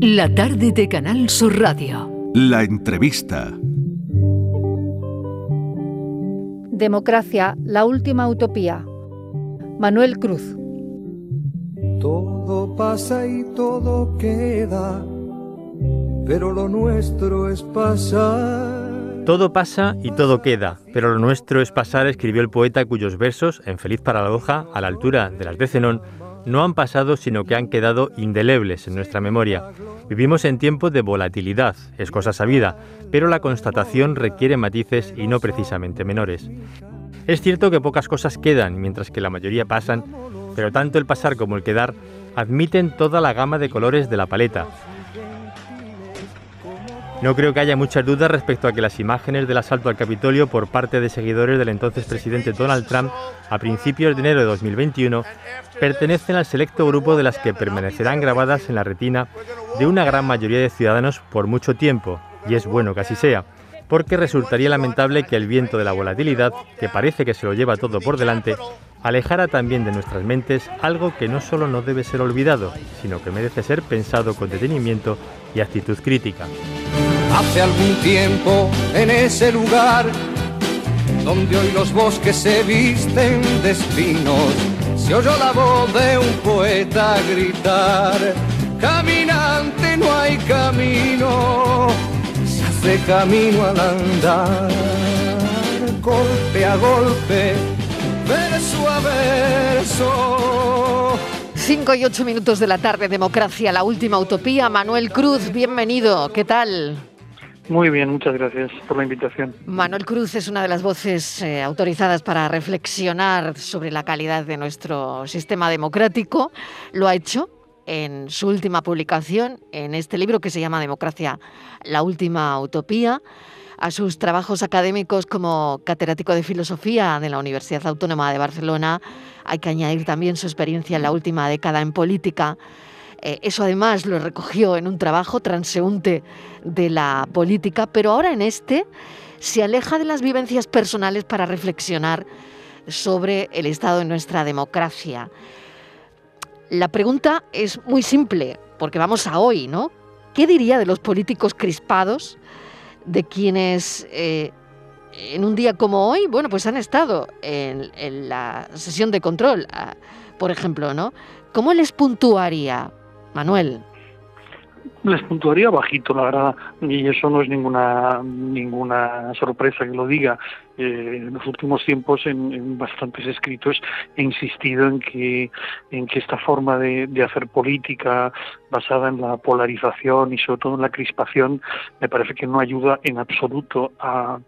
La tarde de Canal Sur Radio. La entrevista. Democracia, la última utopía. Manuel Cruz. Todo pasa y todo queda, pero lo nuestro es pasar. Todo pasa y todo queda, pero lo nuestro es pasar, escribió el poeta cuyos versos, en feliz paradoja, a la altura de las de Zenón, no han pasado sino que han quedado indelebles en nuestra memoria. Vivimos en tiempos de volatilidad, es cosa sabida, pero la constatación requiere matices y no precisamente menores. Es cierto que pocas cosas quedan, mientras que la mayoría pasan, pero tanto el pasar como el quedar admiten toda la gama de colores de la paleta, no creo que haya muchas dudas respecto a que las imágenes del asalto al Capitolio por parte de seguidores del entonces presidente Donald Trump a principios de enero de 2021 pertenecen al selecto grupo de las que permanecerán grabadas en la retina de una gran mayoría de ciudadanos por mucho tiempo, y es bueno que así sea, porque resultaría lamentable que el viento de la volatilidad, que parece que se lo lleva todo por delante, alejara también de nuestras mentes algo que no solo no debe ser olvidado, sino que merece ser pensado con detenimiento y actitud crítica. Hace algún tiempo en ese lugar donde hoy los bosques se visten de espinos, se oyó la voz de un poeta gritar, caminante no hay camino, se hace camino al andar, golpe a golpe, verso a verso. 5 y 8 minutos de la tarde, democracia, la última utopía. Manuel Cruz, bienvenido. ¿Qué tal? Muy bien, muchas gracias por la invitación. Manuel Cruz es una de las voces eh, autorizadas para reflexionar sobre la calidad de nuestro sistema democrático. Lo ha hecho en su última publicación, en este libro que se llama Democracia, la última utopía a sus trabajos académicos como catedrático de filosofía de la Universidad Autónoma de Barcelona. Hay que añadir también su experiencia en la última década en política. Eh, eso además lo recogió en un trabajo transeúnte de la política, pero ahora en este se aleja de las vivencias personales para reflexionar sobre el estado de nuestra democracia. La pregunta es muy simple, porque vamos a hoy, ¿no? ¿Qué diría de los políticos crispados de quienes eh, en un día como hoy, bueno, pues han estado en, la sesión de control, ah, por ejemplo, ¿no? ¿Cómo les puntuaría, Manuel? Les puntuaría bajito, la verdad, y eso no es ninguna ninguna sorpresa que lo diga. Eh, en los últimos tiempos en, bastantes escritos he insistido en que en que esta forma de, hacer política basada en la polarización y sobre todo en la crispación me parece que no ayuda en absoluto a,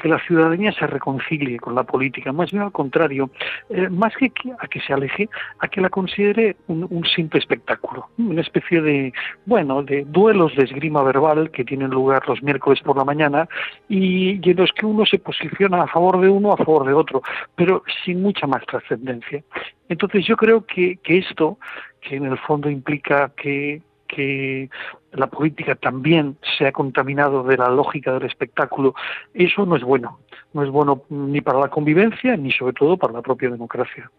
que la ciudadanía se reconcilie con la política. Más bien al contrario eh, más que a que se aleje a que la considere un, simple espectáculo una especie de bueno de duelos de esgrima verbal que tienen lugar los miércoles por la mañana y en los que uno se posiciona a favor de uno, a favor de otro, pero sin mucha más trascendencia. Entonces yo creo que, esto, que en el fondo implica que, que la política también se ha contaminado de la lógica del espectáculo, eso no es bueno. No es bueno ni para la convivencia ni sobre todo para la propia democracia.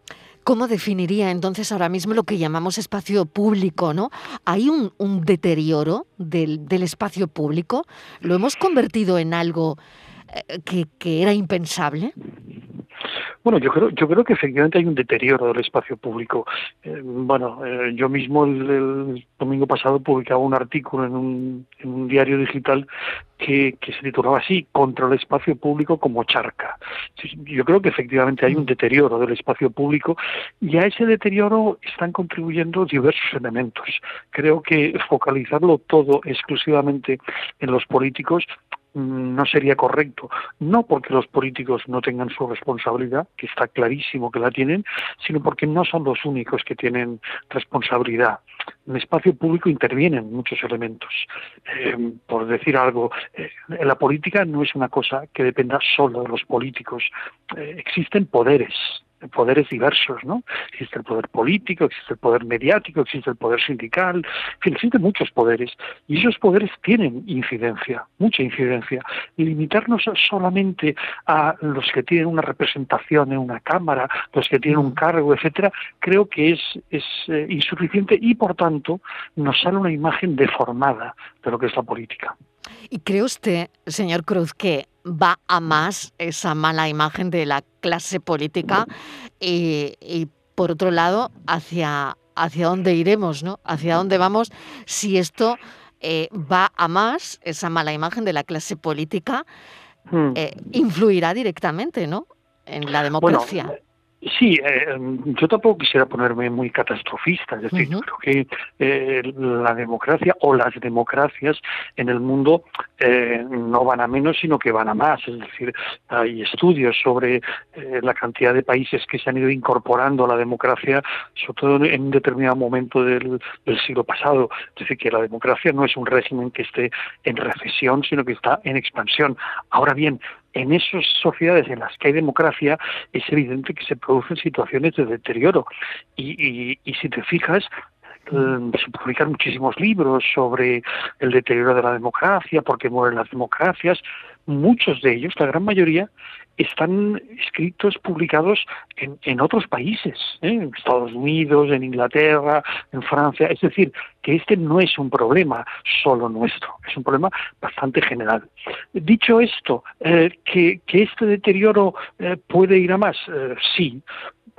¿Cómo definiría entonces ahora mismo lo que llamamos espacio público? ¿no? ¿Hay un, deterioro del, del espacio público? ¿Lo hemos convertido en algo que, que era impensable? Bueno, yo creo, yo creo que efectivamente hay un deterioro del espacio público. Eh, bueno, eh, yo mismo el, domingo pasado publicaba un artículo en un, en un diario digital que, que, se titulaba así, Contra el espacio público como charca. Yo creo que efectivamente hay un deterioro del espacio público y a ese deterioro están contribuyendo diversos elementos. Creo que focalizarlo todo exclusivamente en los políticos no sería correcto, no porque los políticos no tengan su responsabilidad, que está clarísimo que la tienen, sino porque no son los únicos que tienen responsabilidad. En el espacio público intervienen muchos elementos. Eh, por decir algo, eh, la política no es una cosa que dependa solo de los políticos. Eh, existen poderes poderes diversos, ¿no? Existe el poder político, existe el poder mediático, existe el poder sindical, en fin, existen muchos poderes y esos poderes tienen incidencia, mucha incidencia. Y limitarnos solamente a los que tienen una representación en una cámara, los que tienen un cargo, etcétera, creo que es, eh, insuficiente y por tanto nos sale una imagen deformada de lo que es la política. ¿Y cree usted, señor Cruz, que va a más esa mala imagen de la clase política y, por otro lado, hacia, hacia dónde iremos, ¿no? Hacia dónde vamos si esto eh, va a más, esa mala imagen de la clase política, hmm. eh, influirá directamente, ¿no? En la democracia. Sí, eh, yo tampoco quisiera ponerme muy catastrofista, es decir, creo que eh, la democracia o las democracias en el mundo eh, no van a menos, sino que van a más. Es decir, hay estudios sobre la cantidad de países que se han ido incorporando a la democracia, sobre todo en un determinado momento del, del siglo pasado. Es decir, que la democracia no es un régimen que esté en recesión, sino que está en expansión. Ahora bien, en esas sociedades en las que hay democracia es evidente que se producen situaciones de deterioro. Y, si te fijas, eh, se publican muchísimos libros sobre el deterioro de la democracia, por qué mueren las democracias. Muchos de ellos, la gran mayoría, están escritos, publicados en, otros países, ¿eh? en Estados Unidos, en Inglaterra, en Francia. Es decir, que este no es un problema solo nuestro, es un problema bastante general. Dicho esto, eh, que, este deterioro eh, puede ir a más, sí.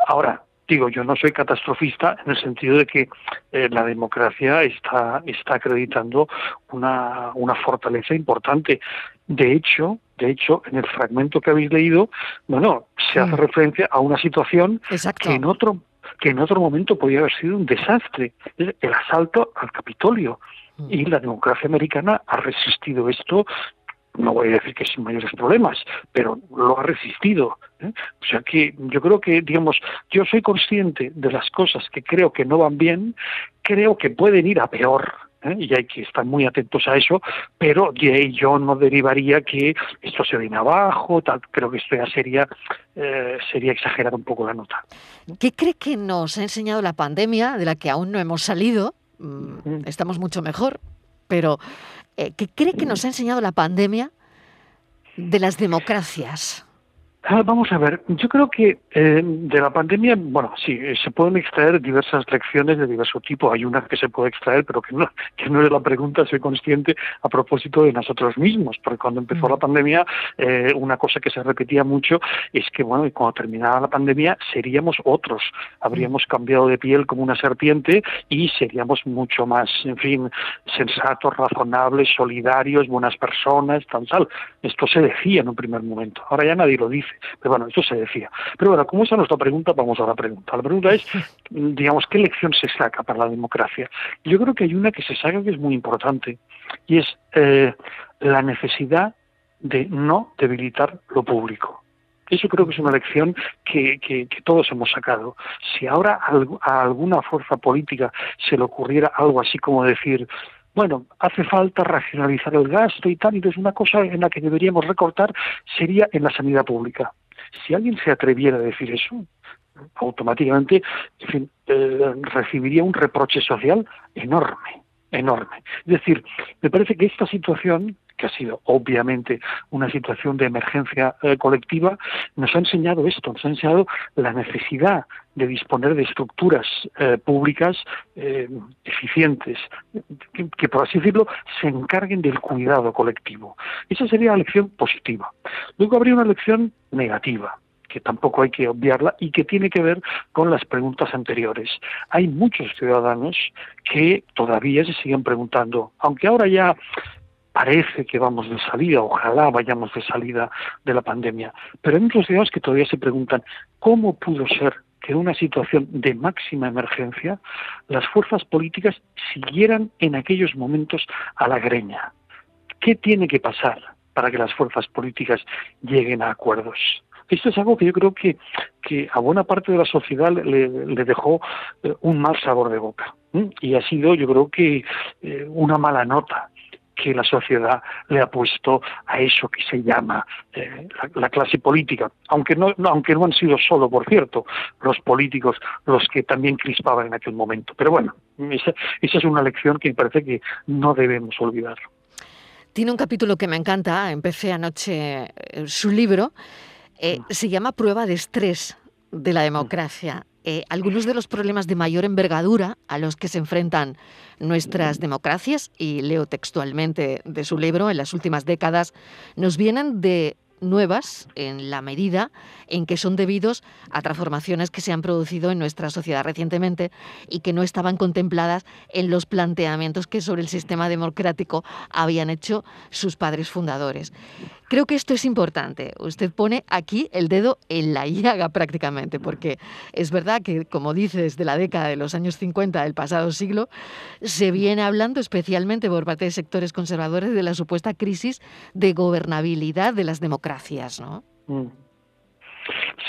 Ahora, digo, yo no soy catastrofista en el sentido de que la democracia está, está acreditando una, una fortaleza importante. De hecho, de hecho, en el fragmento que habéis leído, bueno, se hace mm. referencia a una situación que en otro que en otro momento podría haber sido un desastre, el asalto al Capitolio. Mm. Y la democracia americana ha resistido esto no voy a decir que sin mayores problemas, pero lo ha resistido. ¿Eh? O sea que yo creo que, digamos, yo soy consciente de las cosas que creo que no van bien, creo que pueden ir a peor. ¿eh? y hay que estar muy atentos a eso, pero yo no derivaría que esto se viene abajo, tal, creo que esto ya sería, eh, sería exagerar un poco la nota. ¿Qué cree que nos ha enseñado la pandemia, de la que aún no hemos salido? Mm, estamos mucho mejor, pero eh, ¿qué cree que nos ha enseñado la pandemia de las democracias? Ah, vamos a ver, yo creo que eh, de la pandemia, bueno, sí, se pueden extraer diversas lecciones de diverso tipo. Hay una que se puede extraer, pero que no, que no es la pregunta, soy consciente a propósito de nosotros mismos, porque cuando empezó mm. la pandemia, eh, una cosa que se repetía mucho es que, bueno, cuando terminara la pandemia seríamos otros, habríamos mm. cambiado de piel como una serpiente y seríamos mucho más, en fin, sensatos, razonables, solidarios, buenas personas, tal, tal. Esto se decía en un primer momento. Ahora ya nadie lo dice. Pero bueno, eso se decía. Pero bueno, como esa es nuestra pregunta, vamos a la pregunta. La pregunta es, digamos, ¿qué lección se saca para la democracia? Yo creo que hay una que se saca que es muy importante y es eh, la necesidad de no debilitar lo público. Eso creo que es una lección que, que, todos hemos sacado. Si ahora a alguna fuerza política se le ocurriera algo así como decir, bueno, hace falta racionalizar el gasto y tal, entonces una cosa en la que deberíamos recortar sería en la sanidad pública. Si alguien se atreviera a decir eso, automáticamente eh, recibiría un reproche social enorme, enorme. Es decir, me parece que esta situación que ha sido obviamente una situación de emergencia eh, colectiva, nos ha enseñado esto, nos ha enseñado la necesidad de disponer de estructuras eh, públicas eh, eficientes, que, por así decirlo se encarguen del cuidado colectivo. Esa sería la lección positiva. Luego habría una lección negativa que tampoco hay que obviarla y que tiene que ver con las preguntas anteriores. Hay muchos ciudadanos que todavía se siguen preguntando, aunque ahora ya parece que vamos de salida, ojalá vayamos de salida de la pandemia, pero hay muchos ciudadanos que todavía se preguntan cómo pudo ser que en una situación de máxima emergencia las fuerzas políticas siguieran en aquellos momentos a la greña. ¿Qué tiene que pasar para que las fuerzas políticas lleguen a acuerdos? Esto es algo que yo creo que, a buena parte de la sociedad le, dejó eh, un mal sabor de boca. Y ha sido, yo creo que, eh, una mala nota que la sociedad le ha puesto a eso que se llama eh, la, clase política, aunque no, aunque no han sido solo, por cierto, los políticos los que también crispaban en aquel momento. Pero bueno, esa, esa es una lección que me parece que no debemos olvidar. Tiene un capítulo que me encanta, empecé anoche eh, su libro, eh, mm. se llama Prueba de estrés de la democracia. Eh, algunos de los problemas de mayor envergadura a los que se enfrentan nuestras democracias, y leo textualmente de su libro, en las últimas décadas, nos vienen de nuevas en la medida en que son debidos a transformaciones que se han producido en nuestra sociedad recientemente y que no estaban contempladas en los planteamientos que sobre el sistema democrático habían hecho sus padres fundadores. Creo que esto es importante. Usted pone aquí el dedo en la llaga prácticamente, porque es verdad que, como dice, desde la década de los años 50 del pasado siglo, se viene hablando especialmente por parte de sectores conservadores de la supuesta crisis de gobernabilidad de las democracias, ¿no? Mm.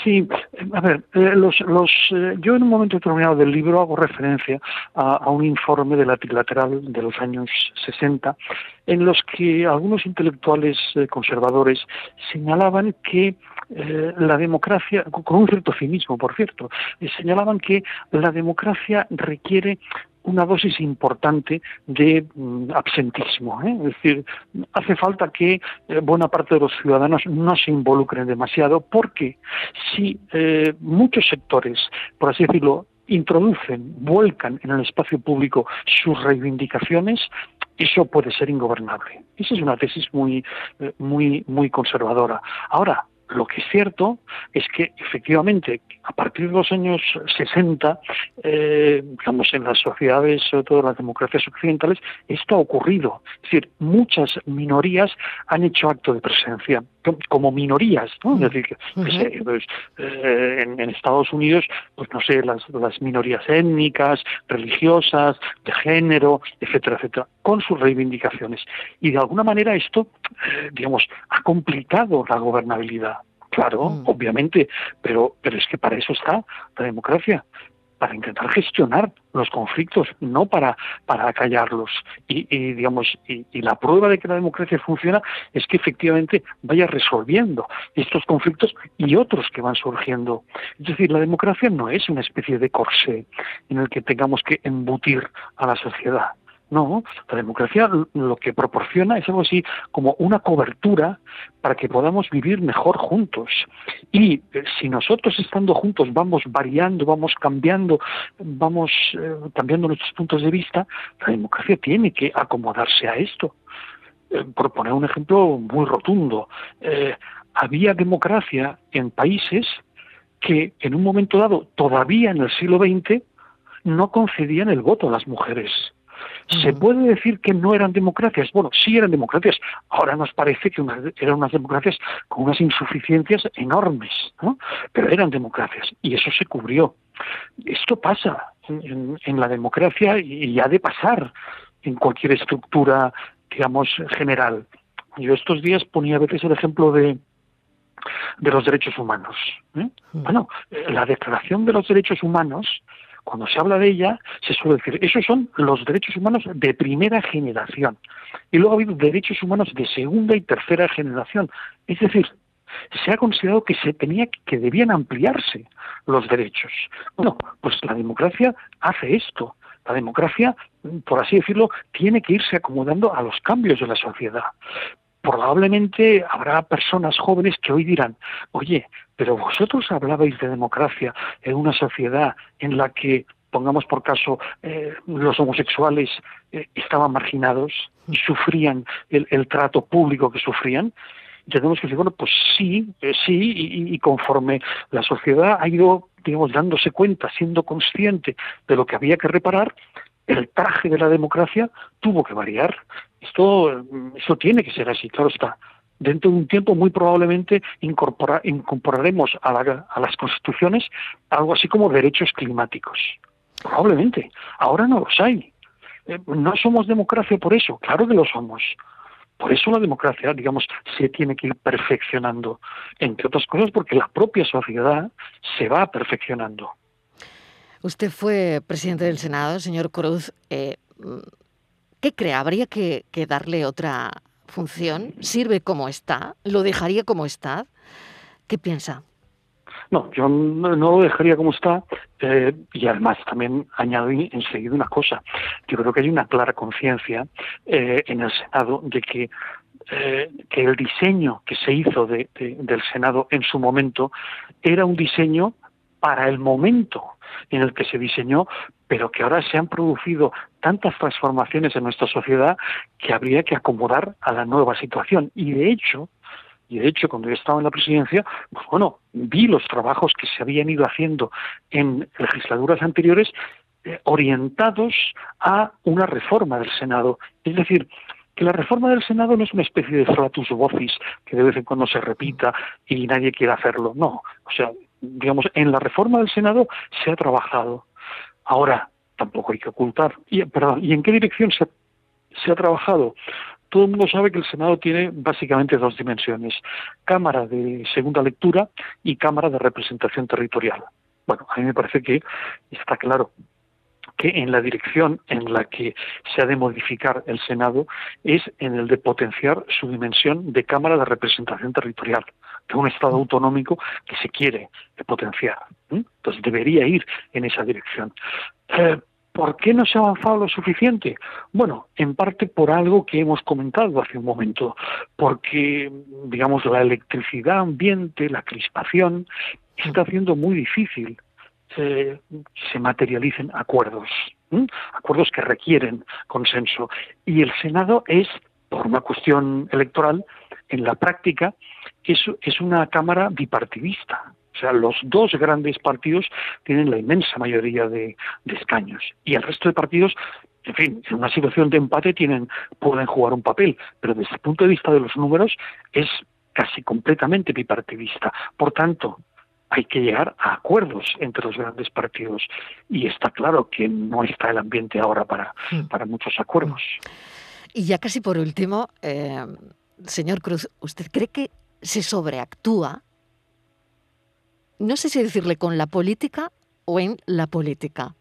Sí, a ver, eh, los, los, eh, yo en un momento determinado del libro hago referencia a, un informe de la trilateral de los años 60, en los que algunos intelectuales eh, conservadores señalaban que la democracia, con un cierto cinismo, por cierto, señalaban que la democracia requiere una dosis importante de mm, absentismo. ¿eh? Es decir, hace falta que eh, buena parte de los ciudadanos no se involucren demasiado porque si eh, muchos sectores, por así decirlo, introducen, vuelcan en el espacio público sus reivindicaciones, eso puede ser ingobernable. Esa es una tesis muy, muy, muy conservadora. Ahora, lo que es cierto es que efectivamente a partir de los años 60, eh, digamos en las sociedades, sobre todo en las democracias occidentales, esto ha ocurrido. Es decir, muchas minorías han hecho acto de presencia como minorías, ¿no? Es decir, pues, eh, en, Estados Unidos, pues no sé, las, las minorías étnicas, religiosas, de género, etcétera, etcétera, con sus reivindicaciones. Y de alguna manera esto, eh, digamos, ha complicado la gobernabilidad. Claro, mm. obviamente, pero, pero es que para eso está la democracia, para intentar gestionar los conflictos, no para, para acallarlos. Y, digamos, y, la prueba de que la democracia funciona es que efectivamente vaya resolviendo estos conflictos y otros que van surgiendo. Es decir, la democracia no es una especie de corsé en el que tengamos que embutir a la sociedad. No, la democracia lo que proporciona es algo así como una cobertura para que podamos vivir mejor juntos. Y eh, si nosotros estando juntos vamos variando, vamos cambiando, vamos eh, cambiando nuestros puntos de vista, la democracia tiene que acomodarse a esto. Eh, por poner un ejemplo muy rotundo, había democracia en países que en un momento dado, todavía en el siglo XX, no concedían el voto a las mujeres ¿Se puede decir que no eran democracias? Bueno, sí eran democracias. Ahora nos parece que eran unas democracias con unas insuficiencias enormes, ¿no? pero eran democracias y eso se cubrió. Esto pasa en, la democracia y, ha de pasar en cualquier estructura, digamos, general. Yo estos días ponía a veces el ejemplo de, de los derechos humanos. ¿eh? Bueno, la Declaración de los Derechos Humanos cuando se habla de ella, se suele decir, esos son los derechos humanos de primera generación. Y luego ha habido derechos humanos de segunda y tercera generación. Es decir, se ha considerado que se tenía que debían ampliarse los derechos. Bueno, pues la democracia hace esto. La democracia, por así decirlo, tiene que irse acomodando a los cambios de la sociedad probablemente habrá personas jóvenes que hoy dirán, oye, pero vosotros hablabais de democracia en una sociedad en la que, pongamos por caso, eh, los homosexuales eh, estaban marginados y sufrían el, trato público que sufrían. Y tenemos que decir, bueno, pues sí, eh, sí, y, y, conforme la sociedad ha ido, digamos, dándose cuenta, siendo consciente de lo que había que reparar, el traje de la democracia tuvo que variar. Esto, esto tiene que ser así, claro está. Dentro de un tiempo, muy probablemente, incorporaremos a, a las constituciones algo así como derechos climáticos. Probablemente. Ahora no los hay. Eh, no somos democracia por eso, claro que lo somos. Por eso la democracia, digamos, se tiene que ir perfeccionando, entre otras cosas porque la propia sociedad se va perfeccionando. Usted fue presidente del Senado, señor Cruz. Eh, ¿Qué cree? ¿Habría que, darle otra función? ¿Sirve como está? ¿Lo dejaría como está? ¿Qué piensa? No, yo no lo dejaría como está eh, y además también añadí enseguida una cosa. Yo creo que hay una clara conciencia eh, en el Senado de que eh, que el diseño que se hizo del Senado en su momento era un diseño para el momento en el que se diseñó, pero que ahora se han producido tantas transformaciones en nuestra sociedad que habría que acomodar a la nueva situación. Y de hecho, y de hecho cuando yo estaba en la presidencia, pues bueno, vi los trabajos que se habían ido haciendo en legislaturas anteriores eh, orientados a una reforma del Senado. Es decir, que la reforma del Senado no es una especie de flatus vocis que de vez en cuando se repita y nadie quiere hacerlo. No, o sea, digamos, en la reforma del Senado se ha trabajado. Ahora, tampoco hay que ocultar. Y, perdón, ¿y en qué dirección se, se ha trabajado? Todo el mundo sabe que el Senado tiene básicamente dos dimensiones, Cámara de segunda lectura y Cámara de representación territorial. Bueno, a mí me parece que está claro que en la dirección en la que se ha de modificar el Senado es en el de potenciar su dimensión de Cámara de Representación Territorial, de un Estado autonómico que se quiere potenciar. Entonces debería ir en esa dirección. Eh, ¿Por qué no se ha avanzado lo suficiente? Bueno, en parte por algo que hemos comentado hace un momento, porque, digamos, la electricidad ambiente, la crispación, está haciendo muy difícil se, materialicen acuerdos, acuerdos que requieren consenso. Y el Senado es, por una cuestión electoral, en la práctica, es, es una Cámara bipartidista. O sea, los dos grandes partidos tienen la inmensa mayoría de, de escaños y el resto de partidos en fin, en una situación de empate tienen, pueden jugar un papel, pero desde el punto de vista de los números es casi completamente bipartidista. Por tanto, hay que llegar a acuerdos entre los grandes partidos y está claro que no está el ambiente ahora para, hmm. para muchos acuerdos. Y ya casi por último, eh, señor Cruz, ¿usted cree que se sobreactúa? No sé si decirle con la política o en la política,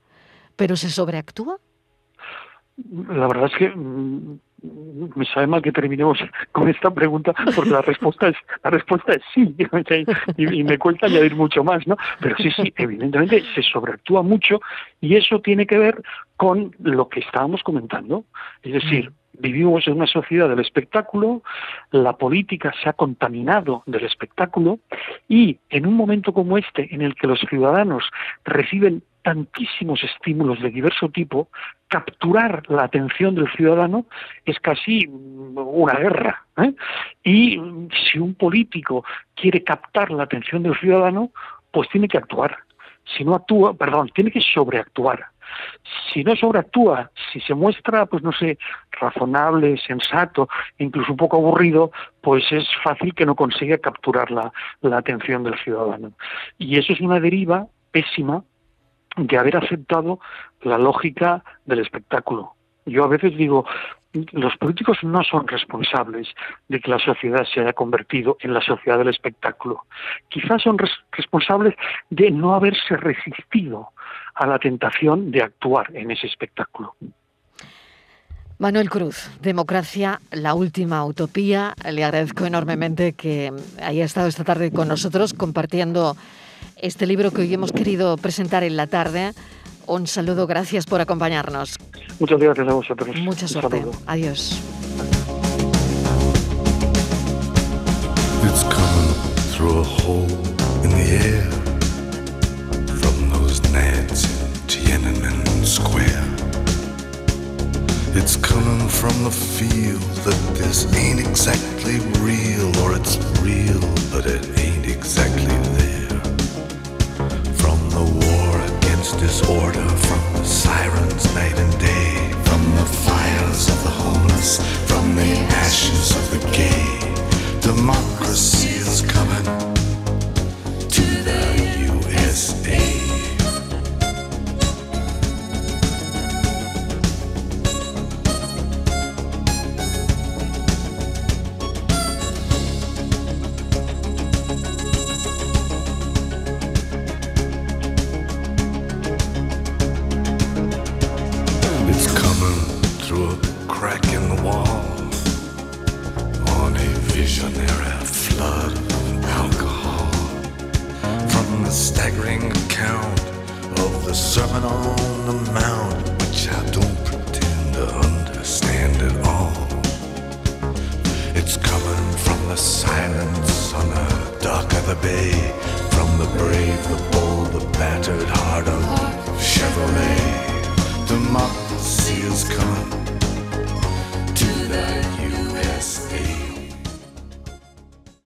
pero ¿se sobreactúa? La verdad es que mm, me sabe mal que terminemos con esta pregunta porque la respuesta es la respuesta es sí y, me cuesta añadir mucho más no pero sí sí evidentemente se sobreactúa mucho y eso tiene que ver con lo que estábamos comentando es decir. Vivimos en una sociedad del espectáculo la política se ha contaminado del espectáculo y en un momento como este en el que los ciudadanos reciben tantísimos estímulos de diverso tipo, capturar la atención del ciudadano es casi una guerra. ¿eh? Y si un político quiere captar la atención del ciudadano, pues tiene que actuar. Si no actúa, perdón, tiene que sobreactuar. Si no sobreactúa, si se muestra, pues no sé, razonable, sensato, incluso un poco aburrido, pues es fácil que no consiga capturar la, la atención del ciudadano. Y eso es una deriva pésima de haber aceptado la lógica del espectáculo. Yo a veces digo, los políticos no son responsables de que la sociedad se haya convertido en la sociedad del espectáculo. Quizás son responsables de no haberse resistido a la tentación de actuar en ese espectáculo. Manuel Cruz, Democracia, la última utopía. Le agradezco enormemente que haya estado esta tarde con nosotros compartiendo este libro que hoy hemos querido presentar en la tarde. Un saludo, gracias por acompañarnos. Muchas gracias a vosotros. Mucha suerte. Adiós. It's coming through a hole in the air from those nads in Tiananmen Square. It's coming from the feel that this ain't exactly real, or it's real, It's coming through a crack in the wall on a visionary flood of alcohol from the staggering account of the sermon on the mount, which I don't pretend to understand at all. It's coming from the silence on the dock of the bay, from the brave, the bold, the battered heart of Chevrolet. The mock seals come to thy